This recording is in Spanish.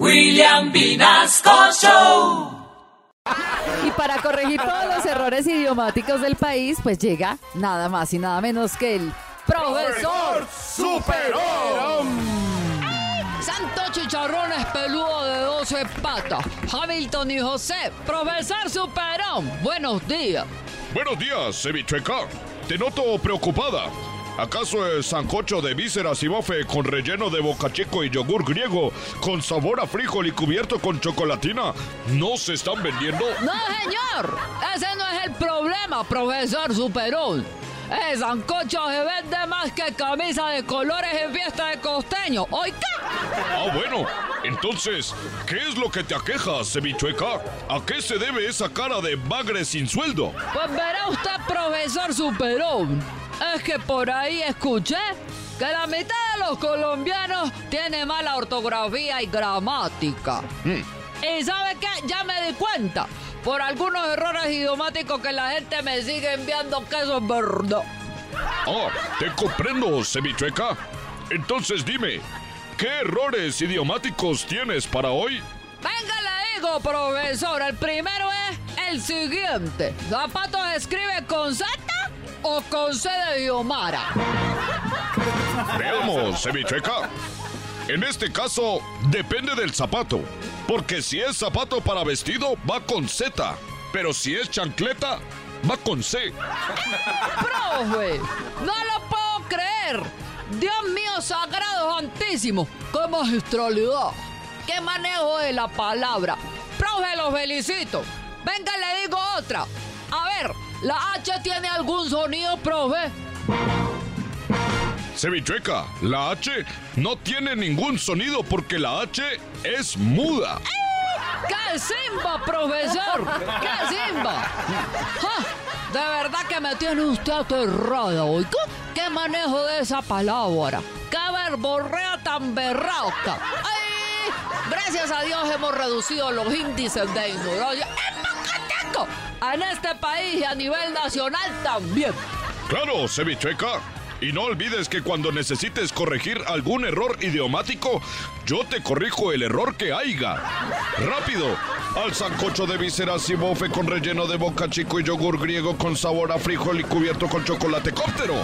William Vinasco Show. Y para corregir todos los errores idiomáticos del país, pues llega nada más y nada menos que el profesor Superón. Santo Chicharrones peludo de 12 patas. Hamilton y José, profesor Superón. Buenos días. Buenos días, cevichueca. Te noto preocupada. ¿Acaso el sancocho de vísceras y bofe con relleno de bocachico y yogur griego con sabor a frijol y cubierto con chocolatina no se están vendiendo? No, señor. Ese no es el problema, profesor Superón. El sancocho se vende más que camisa de colores en fiesta de costeño. ¿Oiga? Ah, bueno. Entonces, ¿qué es lo que te aqueja, cevichueca? ¿A qué se debe esa cara de bagre sin sueldo? Pues verá usted, profesor Superón. Es que por ahí escuché que la mitad de los colombianos tiene mala ortografía y gramática. ¿Y sabe qué? Ya me di cuenta. Por algunos errores idiomáticos que la gente me sigue enviando que eso es verdad. Ah, te comprendo, cevichueca. Entonces dime, ¿qué errores idiomáticos tienes para hoy? Venga, le digo, profesor. El primero es el siguiente. ¿Zapatos escribe con Z o con C de Diomara? Veamos, cevichueca. En este caso, depende del zapato. Porque si es zapato para vestido, va con Z. Pero si es chancleta, va con C. ¡Profe! ¡No lo puedo creer! ¡Dios mío, sagrado santísimo! ¡Qué magistralidad! ¡Qué manejo de la palabra! ¡Profe, lo felicito! Venga, le digo otra. A ver, ¿la H tiene algún sonido, profe? Cevichueca, la H no tiene ningún sonido porque la H es muda. ¡Qué simba, profesor! ¡Qué simba! ¡Ja! De verdad que me tiene usted aterrada, oiga. ¿Qué manejo de esa palabra? ¡Qué verborrea tan berrauca! ¡Ay! Gracias a Dios hemos reducido los índices de ignorancia. ¡Empacateco! En este país y a nivel nacional también. Claro, cevichueca. Y no olvides que cuando necesites corregir algún error idiomático, yo te corrijo el error que haya. ¡Rápido! Al sancocho de vísceras y bofe con relleno de boca chico y yogur griego con sabor a frijol y cubierto con chocolate cóptero.